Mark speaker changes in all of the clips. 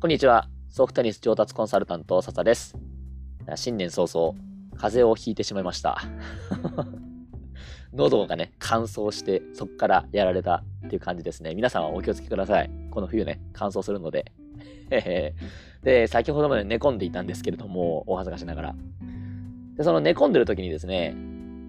Speaker 1: こんにちは。ソフトテニス上達コンサルタント、笹です。新年早々、風邪をひいてしまいました。喉がね、乾燥して、そっからやられたっていう感じですね。皆さんはお気をつけください。この冬ね、乾燥するので。で、先ほどまで寝込んでいたんですけれども、お恥ずかしながら。で、その寝込んでる時にですね、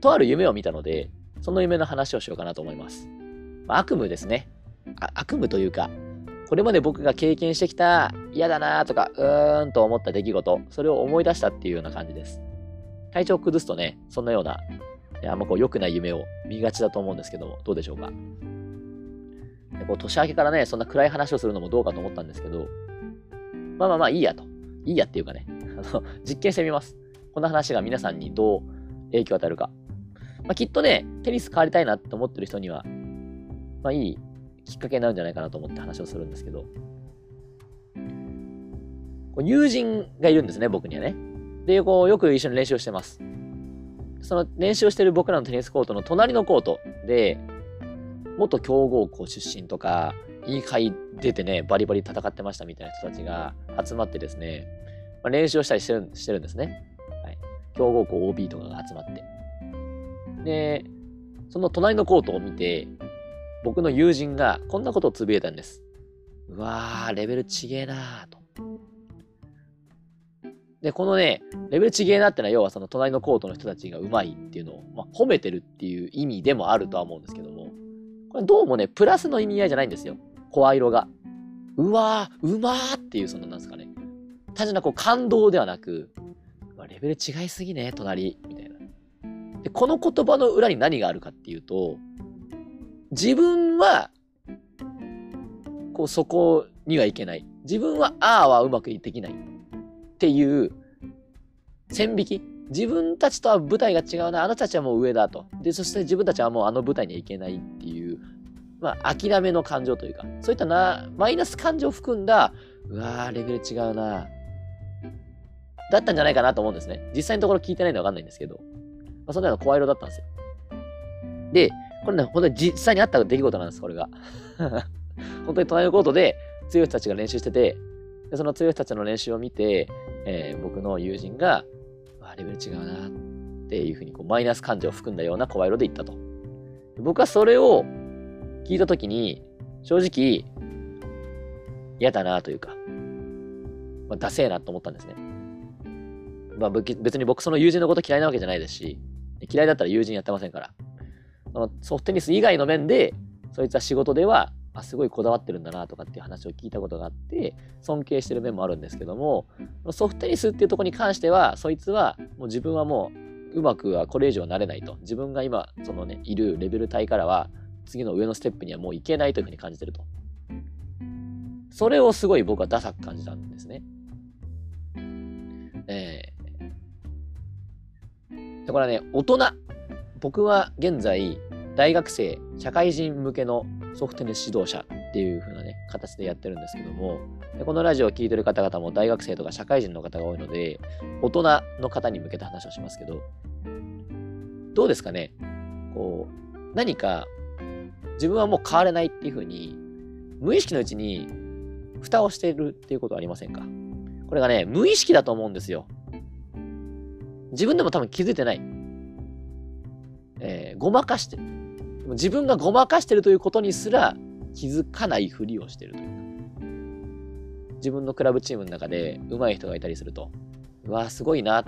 Speaker 1: とある夢を見たので、その夢の話をしようかなと思います。まあ、悪夢ですね。悪夢というか、これまで僕が経験してきた嫌だなとか、うーんと思った出来事、それを思い出したっていうような感じです。体調を崩すとね、そんなような、あんまこう良くない夢を見がちだと思うんですけども、どうでしょうか。でこう年明けからね、そんな暗い話をするのもどうかと思ったんですけど、まあまあまあいいやと。いいやっていうかね、あの実験してみます。この話が皆さんにどう影響を与えるか。まあ、きっとね、テニス変わりたいなって思ってる人には、まあいいきっかけになるんじゃないかなと思って話をするんですけど、こう友人がいるんですね、僕にはね。で、こう、よく一緒に練習をしてます。その練習をしてる僕らのテニスコートの隣のコートで、元強豪校出身とか、いい会出てね、バリバリ戦ってましたみたいな人たちが集まってですね、まあ、練習をしたりしてるしてるんですね。はい。強豪校 OB とかが集まって。で、その隣のコートを見て、僕の友人がこんなことをつぶやいたんです。うわー、レベルちげえなーと。で、このね、レベルちげえなってのは、要はその隣のコートの人たちがうまいっていうのを、まあ、褒めてるっていう意味でもあるとは思うんですけども、これどうもね、プラスの意味合いじゃないんですよ。声色が。うわー、うまーっていう、そのなんですかね。単純なこう感動ではなく、レベル違いすぎね、隣、みたいな。で、この言葉の裏に何があるかっていうと、自分は、こう、そこにはいけない。自分は、ああはうまくできない。っていう、線引き。自分たちとは舞台が違うな。あなたたちはもう上だと。で、そして自分たちはもうあの舞台にはいけないっていう、まあ、諦めの感情というか、そういったな、マイナス感情を含んだ、うわー、レベル違うな。だったんじゃないかなと思うんですね。実際のところ聞いてないんでわかんないんですけど、まあ、そんなの声色だったんですよ。で、これね、本当に実際にあった出来事なんです、これが。本当に隣のコートで強い人たちが練習してて、でその強い人たちの練習を見て、えー、僕の友人が、あ、レベル違うなっていうふうにこうマイナス感情を含んだような声色で言ったと。僕はそれを聞いたときに、正直、嫌だなというか、まあ、ダセえなと思ったんですね。まあ、別に僕その友人のこと嫌いなわけじゃないですし、嫌いだったら友人やってませんから。そのソフトテニス以外の面で、そいつは仕事では、あ、すごいこだわってるんだなとかっていう話を聞いたことがあって、尊敬してる面もあるんですけども、ソフトテニスっていうところに関しては、そいつは、もう自分はもう、うまくはこれ以上なれないと。自分が今、そのね、いるレベル帯からは、次の上のステップにはもういけないというふうに感じてると。それをすごい僕はダサく感じたんですね。えー、だからね、大人僕は現在、大学生、社会人向けのソフトテニス指導者っていう風なね、形でやってるんですけども、このラジオを聴いてる方々も大学生とか社会人の方が多いので、大人の方に向けた話をしますけど、どうですかね？こう、何か自分はもう変われないっていう風に、無意識のうちに蓋をしてるっていうことはありませんか？これがね、無意識だと思うんですよ。自分でも多分気づいてない。えー、ごまかしてる。自分がごまかしてるということにすら気づかないふりをしてるというか。自分のクラブチームの中で上手い人がいたりすると、うわすごいなっ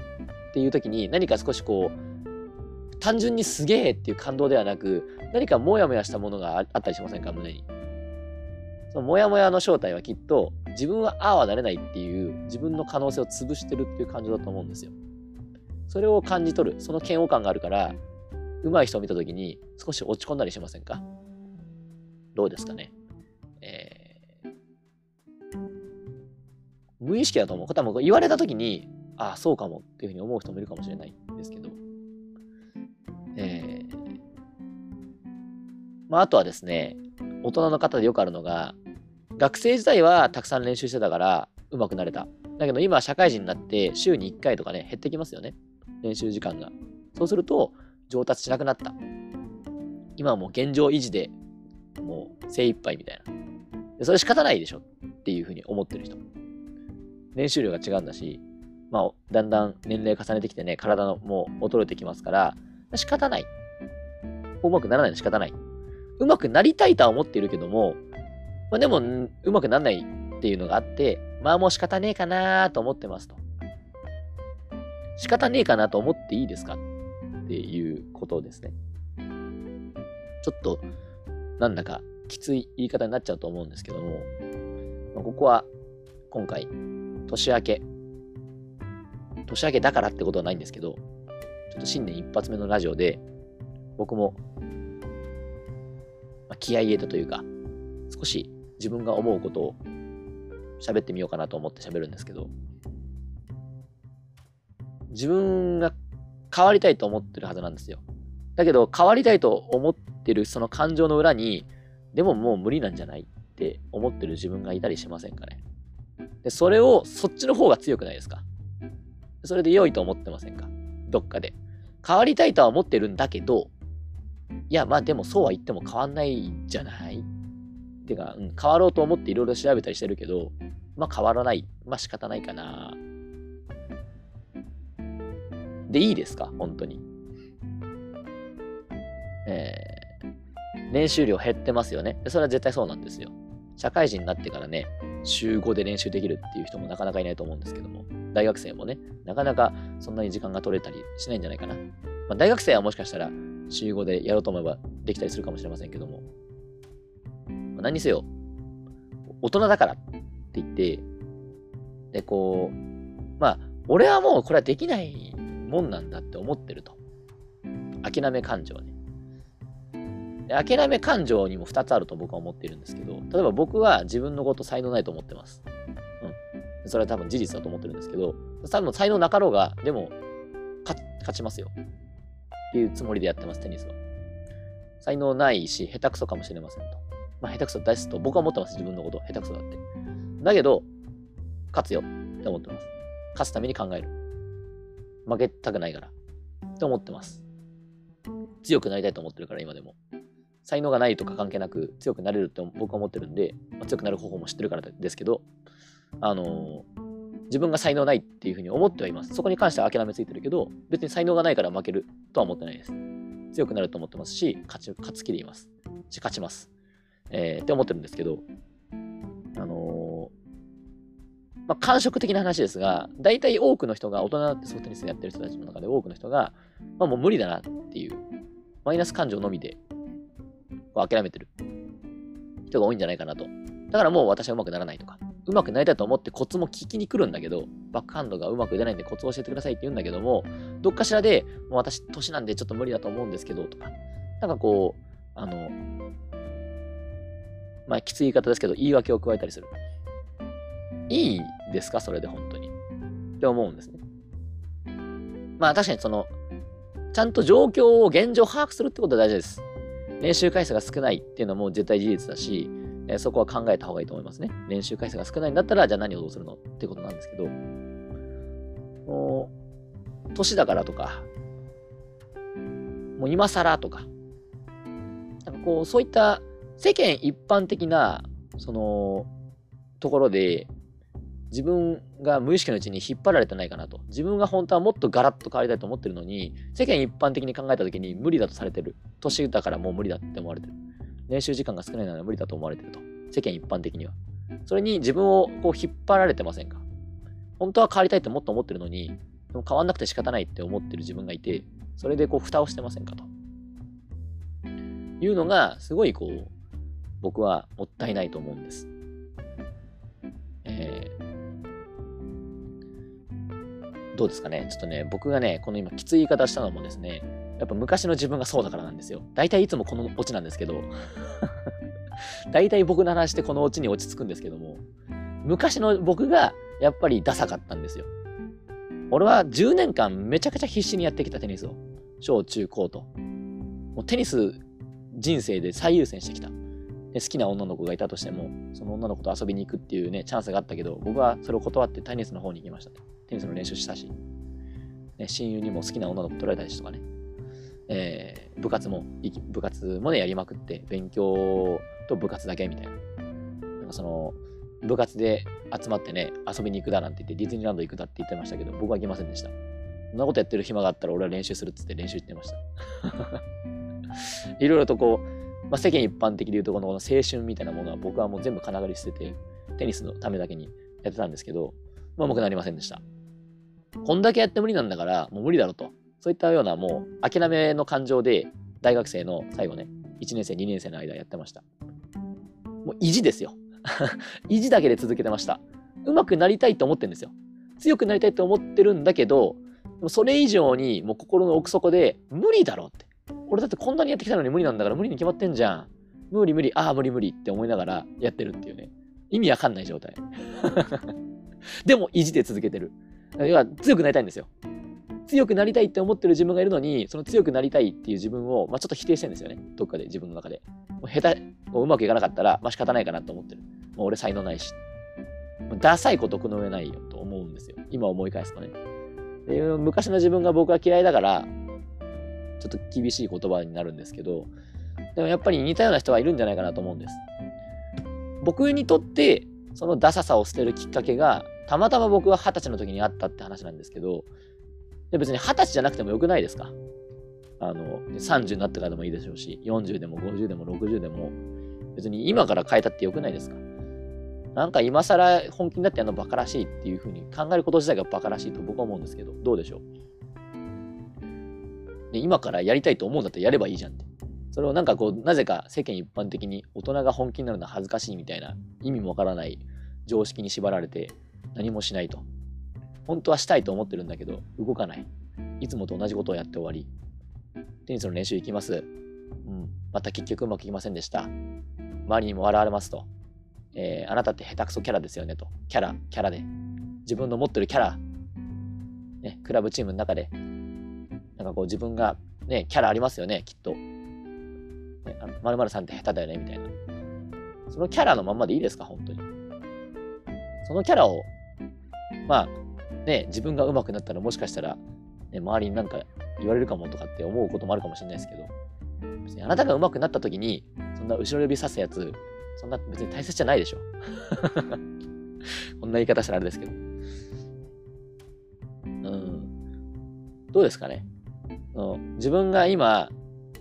Speaker 1: ていう時に何か少しこう、単純にすげえっていう感動ではなく、何かモヤモヤしたものがあったりしませんか胸に。そのモヤモヤの正体はきっと自分はああはなれないっていう自分の可能性を潰してるっていう感情だと思うんですよ。それを感じ取る、その嫌悪感があるから、上手い人を見たときに少し落ち込んだりしませんか？どうですかね？えー、無意識だと思う。多分言われたときに、ああ、そうかもっていうふうに思う人もいるかもしれないんですけど、えー、まあ、あとはですね、大人の方でよくあるのが、学生時代はたくさん練習してたから上手くなれた。だけど今社会人になって週に1回とかね、減ってきますよね。練習時間が。そうすると、上達しなくなった。今はもう現状維持でもう精一杯みたいな。それ仕方ないでしょっていうふうに思ってる人。練習量が違うんだし、まあ、だんだん年齢重ねてきてね、体のもう衰えてきますから、仕方ない。うまくならないの仕方ない。うまくなりたいとは思っているけども、まあ、でも、うまくならないっていうのがあって、まあもう仕方ねえかなと思ってますと。仕方ねえかなと思っていいですかっていうことですね。ちょっと、なんだかきつい言い方になっちゃうと思うんですけども、まあ、ここは今回、年明け、年明けだからってことはないんですけど、ちょっと新年一発目のラジオで、僕も、まあ、気合い入れたというか、少し自分が思うことを喋ってみようかなと思って喋るんですけど、自分が変わりたいと思ってるはずなんですよ。だけど、変わりたいと思ってるその感情の裏に、でももう無理なんじゃないって思ってる自分がいたりしませんかね。で、それを、そっちの方が強くないですかそれで良いと思ってませんかどっかで。変わりたいとは思ってるんだけど、いや、まあでもそうは言っても変わんないじゃないてか、うん、変わろうと思っていろいろ調べたりしてるけど、まあ変わらない。まあ仕方ないかな。でいいですか？本当に。えー、練習量減ってますよね。それは絶対そうなんですよ。社会人になってからね、週5で練習できるっていう人もなかなかいないと思うんですけども、大学生もね、なかなかそんなに時間が取れたりしないんじゃないかな。まあ、大学生はもしかしたら週5でやろうと思えばできたりするかもしれませんけども、まあ、何にせよ、大人だからって言って、で、こう、まあ、俺はもうこれはできないもんなんだって思ってると。諦め感情ね。諦め感情にも2つあると僕は思ってるんですけど、例えば僕は自分のこと才能ないと思ってます。うん。それは多分事実だと思ってるんですけど、多分才能なかろうが、でも、勝ちますよ。っていうつもりでやってます、テニスは。才能ないし、下手くそかもしれませんと。まあ、下手くそ出すと僕は思ってます、自分のこと。下手くそだって。だけど、勝つよって思ってます。勝つために考える。負けたくないから。って思ってます。強くなりたいと思ってるから、今でも。才能がないとか関係なく強くなれるって僕は思ってるんで、まあ、強くなる方法も知ってるからですけど、あのー、自分が才能ないっていうふうに思ってはいます。そこに関しては諦めついてるけど、別に才能がないから負けるとは思ってないです。強くなると思ってますし、勝ち、勝つ気でいます。し、勝ちます。えー、って思ってるんですけど、まあ、感触的な話ですが、大体多くの人が、大人ってソフトテニスやってる人たちの中で多くの人が、まあ、もう無理だなっていう、マイナス感情のみで諦めてる人が多いんじゃないかなと。だからもう私は上手くならないとか、上手くなりたいと思ってコツも聞きに来るんだけど、バックハンドがうまく出ないんでコツを教えてくださいって言うんだけども、どっかしらで、もう私年なんでちょっと無理だと思うんですけど、とか、なんかこう、あの、まあきつい言い方ですけど、言い訳を加えたりする。いいですか？それで本当に。って思うんですね。まあ確かにその、ちゃんと状況を現状把握するってことは大事です。練習回数が少ないっていうのも絶対事実だし、え、そこは考えた方がいいと思いますね。練習回数が少ないんだったら、じゃあ何をどうするの？ってことなんですけど、もう、年だからとか、もう今更とか、なんかこう、そういった世間一般的な、その、ところで、自分が無意識のうちに引っ張られてないかなと。自分が本当はもっとガラッと変わりたいと思ってるのに、世間一般的に考えた時に無理だとされてる。年だからもう無理だって思われてる。練習時間が少ないなら無理だと思われてると。世間一般的には。それに自分をこう引っ張られてませんか？本当は変わりたいってもっと思ってるのに、でも変わんなくて仕方ないって思ってる自分がいて、それでこう蓋をしてませんかと。いうのが、すごいこう、僕はもったいないと思うんです。どうですかね？ちょっとね、僕がね、この今きつい言い方したのもですね、やっぱ昔の自分がそうだからなんですよ。大体いつもこのオチなんですけど、大体僕の話ってこのオチに落ち着くんですけども、昔の僕がやっぱりダサかったんですよ。俺は10年間めちゃくちゃ必死にやってきたテニスを。小中高と。もうテニス人生で最優先してきた。で好きな女の子がいたとしても、その女の子と遊びに行くっていうね、チャンスがあったけど、僕はそれを断ってテニスの方に行きました。テニスの練習したし、ね、親友にも好きな女の子取られたりとかね、えー、部活も、部活もね、やりまくって、勉強と部活だけみたいな。なんかその、部活で集まってね、遊びに行くだなんて言ってディズニーランド行くだって言ってましたけど、僕は行きませんでした。そんなことやってる暇があったら俺は練習するっつって練習行ってました。いろいろとこう、まあ、世間一般的で言うとこの青春みたいなものは僕はもう全部金繰り捨てて、テニスのためだけにやってたんですけど、まあ、僕なりませんでした。こんだけやって無理なんだから、もう無理だろと。そういったようなもう諦めの感情で、大学生の最後ね、1年生、2年生の間やってました。もう意地ですよ。意地だけで続けてました。うまくなりたいと思ってるんですよ。強くなりたいと思ってるんだけど、それ以上にもう心の奥底で無理だろうって。俺だってこんなにやってきたのに無理なんだから無理に決まってんじゃん。無理無理、ああ無理無理って思いながらやってるっていうね。意味わかんない状態。でも意地で続けてる。要は強くなりたいんですよ。強くなりたいって思ってる自分がいるのに、その強くなりたいっていう自分を、まあ、ちょっと否定してるんですよね。どっかで自分の中で。もう下手、もうまくいかなかったら、まあ仕方ないかなと思ってる。もう俺才能ないし。ダサいことこの上ないよと思うんですよ。今思い返すとね。昔の自分が僕は嫌いだから、ちょっと厳しい言葉になるんですけど、でもやっぱり似たような人はいるんじゃないかなと思うんです。僕にとって、そのダサさを捨てるきっかけが、たまたま僕は二十歳の時にあったって話なんですけど、で別に二十歳じゃなくてもよくないですか。あの、30になってからでもいいでしょうし、40でも50でも60でも、別に今から変えたってよくないですか。なんか今更本気になってやるのバカらしいっていうふうに考えること自体がバカらしいと僕は思うんですけど、どうでしょう？で今からやりたいと思うんだったらやればいいじゃんって。それをなんかこう、なぜか世間一般的に大人が本気になるのは恥ずかしいみたいな意味もわからない常識に縛られて何もしないと。本当はしたいと思ってるんだけど、動かない。いつもと同じことをやって終わり。テニスの練習行きます。うん。また結局うまくいきませんでした。周りにも笑われますと。えー、あなたって下手くそキャラですよねと。キャラ、キャラで。自分の持ってるキャラ、ね、クラブチームの中で、なんかこう自分が、ね、キャラありますよね、きっと。ね、まるさんって下手だよね、みたいな。そのキャラのままでいいですか、本当に。そのキャラを、まあ、ね、自分が上手くなったらもしかしたら、ね、周りになんか言われるかもとかって思うこともあるかもしれないですけど、別にあなたが上手くなった時に、そんな後ろ指さすやつ、そんな別に大切じゃないでしょ。こんな言い方したらあれですけど。うん。どうですかね？自分が今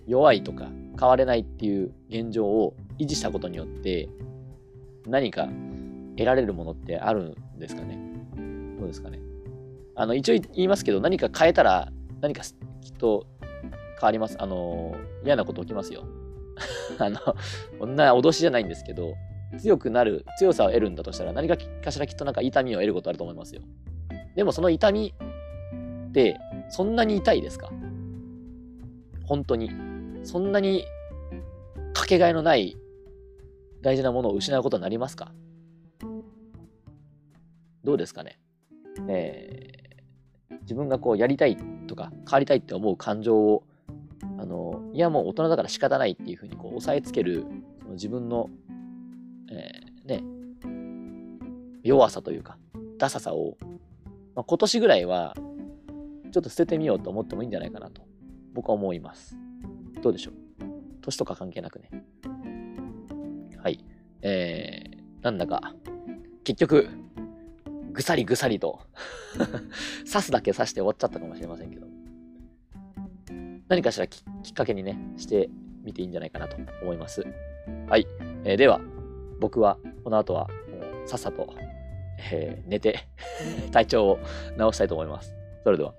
Speaker 1: 弱いとか変われないっていう現状を維持したことによって何か得られるものってあるんですかね？どうですかね？あの一応言いますけど何か変えたら何かきっと変わります。あの嫌なこと起きますよ。あの、こんな脅しじゃないんですけど、強くなる、強さを得るんだとしたら、何かかしらきっとなんか痛みを得ることあると思いますよ。でもその痛みって、そんなに痛いですか？本当に。そんなにかけがえのない大事なものを失うことになりますか？どうですかね、えー、自分がこうやりたいとか変わりたいって思う感情をあの、いやもう大人だから仕方ないっていうふうにこう押さえつける、その自分の、えー、ね、弱さというか、ダサさを、まあ、今年ぐらいは、ちょっと捨ててみようと思ってもいいんじゃないかなと、僕は思います。どうでしょう？年とか関係なくね。はい。えー、なんだか、結局、ぐさりぐさりと 刺すだけ刺して終わっちゃったかもしれませんけど。何かしらきっかけにね、してみていいんじゃないかなと思います。はい。えー、では、僕はこの後はさっさと、えー、寝て 体調を直したいと思います。それでは。